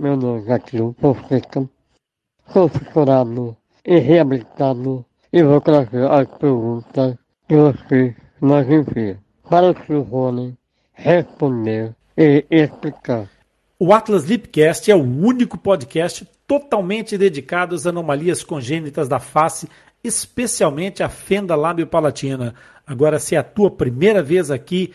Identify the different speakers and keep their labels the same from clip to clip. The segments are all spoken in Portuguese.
Speaker 1: meu é Zaqueu Fonseca, sou fissurado e reabilitado e vou trazer as perguntas que você nos envia para o Rony responder e explicar.
Speaker 2: O Atlas Lipcast é o único podcast totalmente dedicado às anomalias congênitas da face, especialmente a fenda lábio-palatina. Agora, se é a tua primeira vez aqui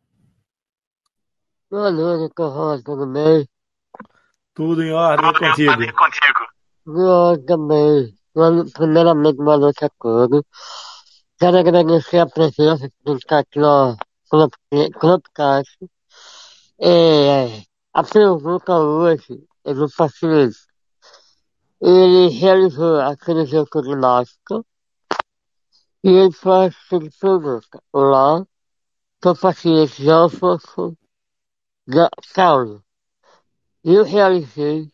Speaker 1: Boa noite, Corrosa, tudo bem?
Speaker 2: Tudo em ordem contigo.
Speaker 1: Eu também. Primeiramente, boa noite a todos. Quero agradecer a presença de estar aqui no Clubcast. É, a pergunta hoje é do paciente. Ele realizou a cirurgia cognóstica e ele faz a seguinte pergunta. Olá, sou paciente Jefferson Saulo. Eu realizei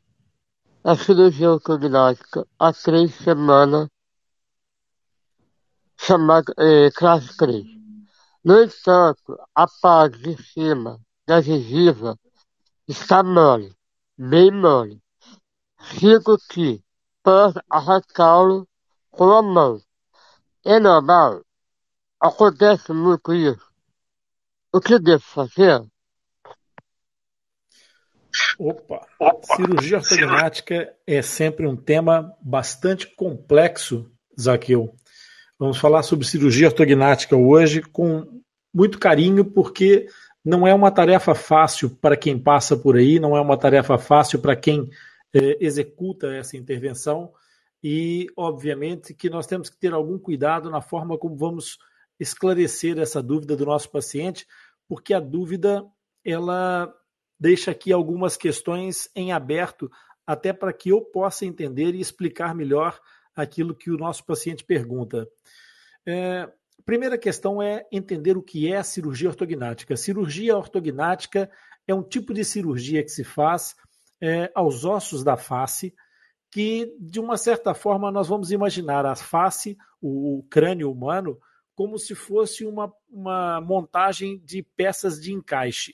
Speaker 1: a cirurgia ortognóstica há três semanas, chamada é, classe 3. No entanto, a parte de cima da gengiva está mole, bem mole. Sinto que posso arrancá-lo com a mão. É normal. Acontece muito isso. O que devo fazer?
Speaker 2: Opa. Opa. Cirurgia ortognática é sempre um tema bastante complexo, Zaqueu. Vamos falar sobre cirurgia ortognática hoje com muito carinho, porque não é uma tarefa fácil para quem passa por aí, não é uma tarefa fácil para quem é, executa essa intervenção e, obviamente, que nós temos que ter algum cuidado na forma como vamos esclarecer essa dúvida do nosso paciente, porque a dúvida ela deixa aqui algumas questões em aberto, até para que eu possa entender e explicar melhor aquilo que o nosso paciente pergunta. É, primeira questão é entender o que é a cirurgia ortognática. Cirurgia ortognática é um tipo de cirurgia que se faz é, aos ossos da face, que de uma certa forma nós vamos imaginar a face, o, o crânio humano, como se fosse uma, uma montagem de peças de encaixe.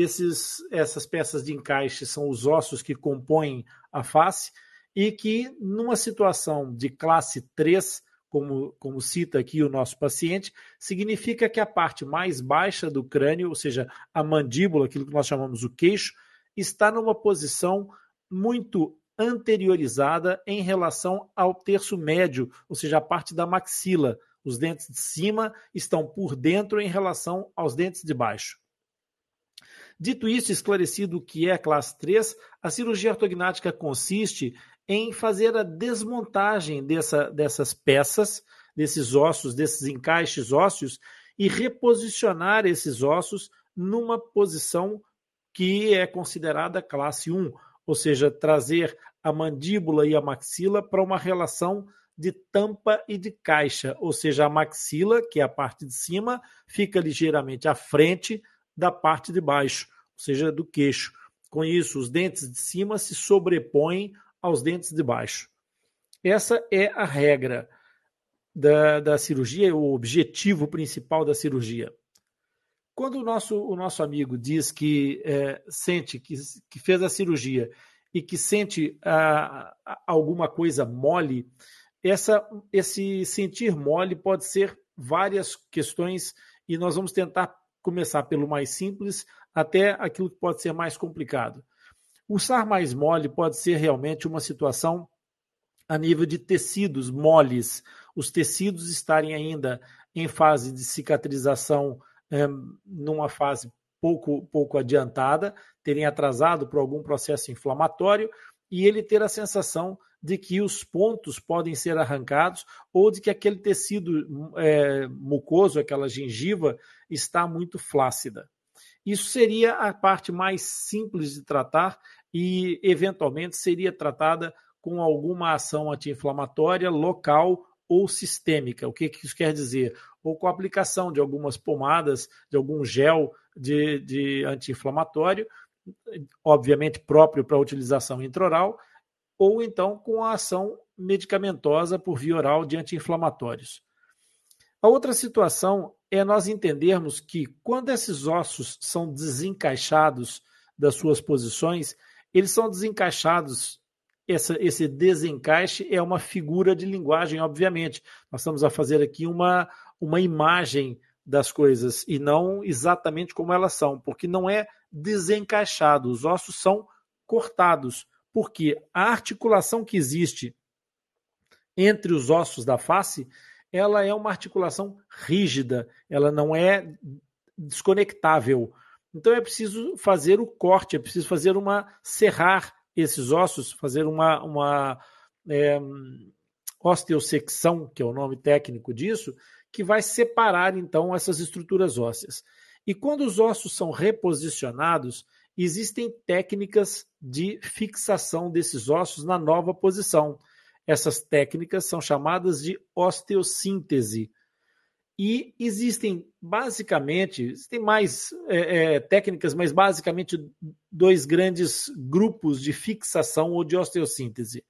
Speaker 2: Esses, essas peças de encaixe são os ossos que compõem a face e que, numa situação de classe 3, como, como cita aqui o nosso paciente, significa que a parte mais baixa do crânio, ou seja, a mandíbula, aquilo que nós chamamos o queixo, está numa posição muito anteriorizada em relação ao terço médio, ou seja, a parte da maxila. Os dentes de cima estão por dentro em relação aos dentes de baixo. Dito isso, esclarecido o que é classe 3, a cirurgia ortognática consiste em fazer a desmontagem dessa, dessas peças, desses ossos, desses encaixes ósseos e reposicionar esses ossos numa posição que é considerada classe 1, ou seja, trazer a mandíbula e a maxila para uma relação de tampa e de caixa, ou seja, a maxila, que é a parte de cima, fica ligeiramente à frente da parte de baixo, ou seja, do queixo. Com isso, os dentes de cima se sobrepõem aos dentes de baixo. Essa é a regra da, da cirurgia, o objetivo principal da cirurgia. Quando o nosso, o nosso amigo diz que é, sente que, que fez a cirurgia e que sente ah, alguma coisa mole, essa, esse sentir mole pode ser várias questões e nós vamos tentar começar pelo mais simples até aquilo que pode ser mais complicado. O SAR mais mole pode ser realmente uma situação a nível de tecidos moles, os tecidos estarem ainda em fase de cicatrização, é, numa fase pouco, pouco adiantada, terem atrasado por algum processo inflamatório, e ele ter a sensação de que os pontos podem ser arrancados ou de que aquele tecido é, mucoso, aquela gengiva, está muito flácida. Isso seria a parte mais simples de tratar e, eventualmente, seria tratada com alguma ação anti-inflamatória local ou sistêmica. O que, isso quer dizer? Ou com a aplicação de algumas pomadas, de algum gel de, de anti-inflamatório, obviamente próprio para utilização intraoral, ou então com a ação medicamentosa por via oral de anti-inflamatórios. A outra situação é nós entendermos que quando esses ossos são desencaixados das suas posições, eles são desencaixados essa, esse desencaixe é uma figura de linguagem, obviamente. Nós estamos a fazer aqui uma, uma imagem das coisas e não exatamente como elas são, porque não é desencaixado, os ossos são cortados, porque a articulação que existe entre os ossos da face, ela é uma articulação rígida, ela não é desconectável. Então é preciso fazer o corte, é preciso fazer uma serrar esses ossos, fazer uma, uma é, osteossecção, que é o nome técnico disso, que vai separar então essas estruturas ósseas. E quando os ossos são reposicionados, existem técnicas de fixação desses ossos na nova posição. Essas técnicas são chamadas de osteossíntese. E existem basicamente, existem mais é, é, técnicas, mas basicamente dois grandes grupos de fixação ou de osteossíntese.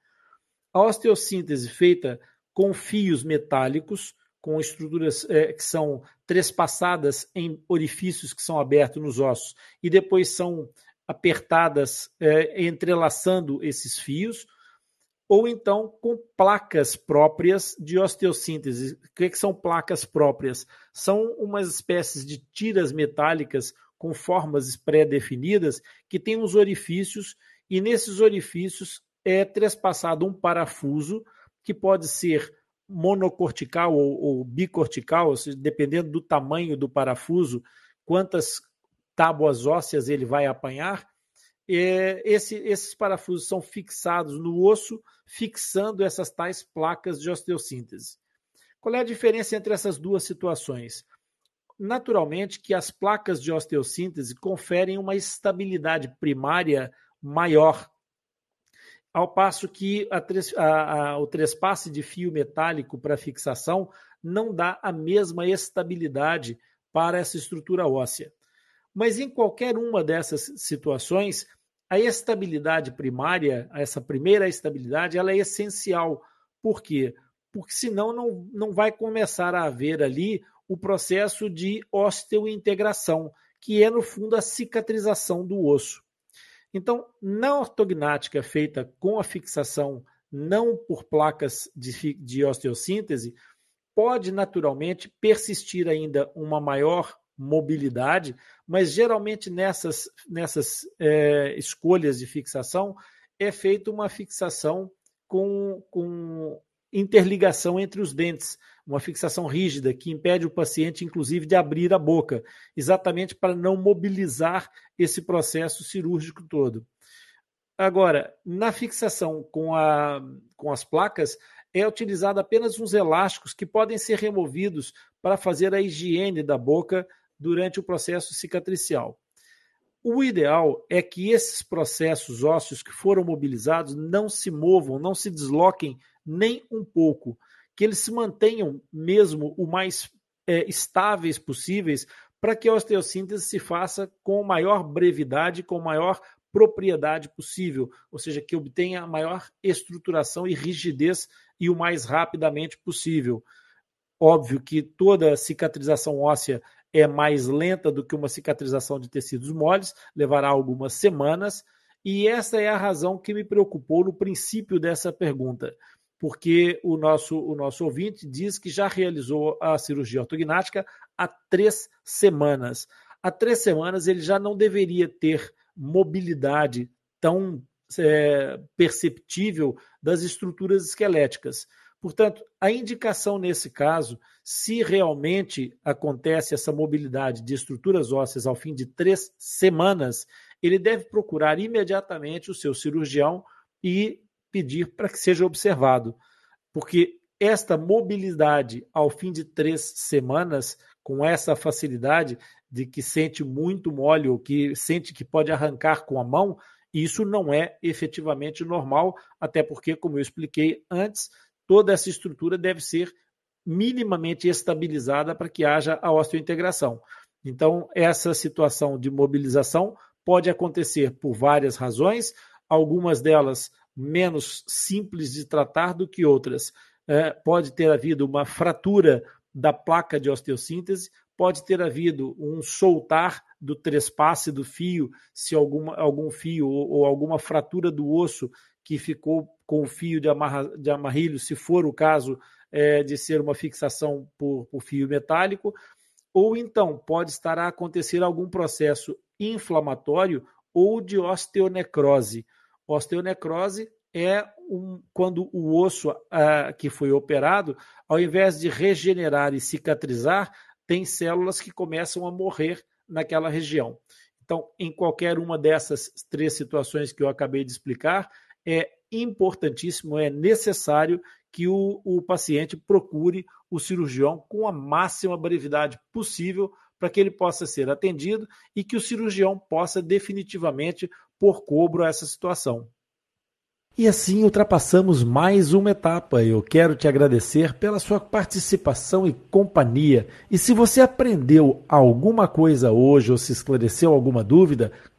Speaker 2: A osteossíntese feita com fios metálicos, com estruturas é, que são trespassadas em orifícios que são abertos nos ossos e depois são apertadas, é, entrelaçando esses fios ou então com placas próprias de osteossíntese. O que, é que são placas próprias? São umas espécies de tiras metálicas com formas pré-definidas que têm uns orifícios e nesses orifícios é trespassado um parafuso que pode ser monocortical ou, ou bicortical, ou seja, dependendo do tamanho do parafuso, quantas tábuas ósseas ele vai apanhar, é, esse, esses parafusos são fixados no osso, fixando essas tais placas de osteossíntese. Qual é a diferença entre essas duas situações? Naturalmente que as placas de osteossíntese conferem uma estabilidade primária maior, ao passo que a, a, a, o trespasse de fio metálico para fixação não dá a mesma estabilidade para essa estrutura óssea. Mas em qualquer uma dessas situações, a estabilidade primária, essa primeira estabilidade, ela é essencial. Por quê? Porque senão não, não vai começar a haver ali o processo de osteointegração, que é, no fundo, a cicatrização do osso. Então, na ortognática feita com a fixação não por placas de, de osteossíntese, pode naturalmente persistir ainda uma maior mobilidade, mas geralmente nessas, nessas é, escolhas de fixação é feita uma fixação com, com interligação entre os dentes, uma fixação rígida que impede o paciente, inclusive, de abrir a boca, exatamente para não mobilizar esse processo cirúrgico todo. Agora, na fixação com, a, com as placas, é utilizado apenas uns elásticos que podem ser removidos para fazer a higiene da boca durante o processo cicatricial. o ideal é que esses processos ósseos que foram mobilizados não se movam, não se desloquem nem um pouco, que eles se mantenham mesmo o mais é, estáveis possíveis para que a osteossíntese se faça com maior brevidade, com maior propriedade possível, ou seja, que obtenha a maior estruturação e rigidez e o mais rapidamente possível. Óbvio que toda cicatrização óssea é mais lenta do que uma cicatrização de tecidos moles, levará algumas semanas, e essa é a razão que me preocupou no princípio dessa pergunta, porque o nosso, o nosso ouvinte diz que já realizou a cirurgia ortognática há três semanas. Há três semanas ele já não deveria ter mobilidade tão é, perceptível das estruturas esqueléticas. Portanto, a indicação nesse caso, se realmente acontece essa mobilidade de estruturas ósseas ao fim de três semanas, ele deve procurar imediatamente o seu cirurgião e pedir para que seja observado, porque esta mobilidade ao fim de três semanas, com essa facilidade de que sente muito mole ou que sente que pode arrancar com a mão, isso não é efetivamente normal, até porque, como eu expliquei antes, toda essa estrutura deve ser minimamente estabilizada para que haja a osteointegração. Então, essa situação de mobilização pode acontecer por várias razões, algumas delas menos simples de tratar do que outras. É, pode ter havido uma fratura da placa de osteossíntese, pode ter havido um soltar do trespasse do fio, se alguma, algum fio ou, ou alguma fratura do osso que ficou com o fio de, amarra, de amarrilho, se for o caso é, de ser uma fixação por, por fio metálico, ou então pode estar a acontecer algum processo inflamatório ou de osteonecrose. Osteonecrose é um, quando o osso ah, que foi operado, ao invés de regenerar e cicatrizar, tem células que começam a morrer naquela região. Então, em qualquer uma dessas três situações que eu acabei de explicar, é importantíssimo, é necessário que o, o paciente procure o cirurgião com a máxima brevidade possível para que ele possa ser atendido e que o cirurgião possa definitivamente pôr cobro a essa situação. E assim ultrapassamos mais uma etapa. Eu quero te agradecer pela sua participação e companhia. E se você aprendeu alguma coisa hoje ou se esclareceu alguma dúvida,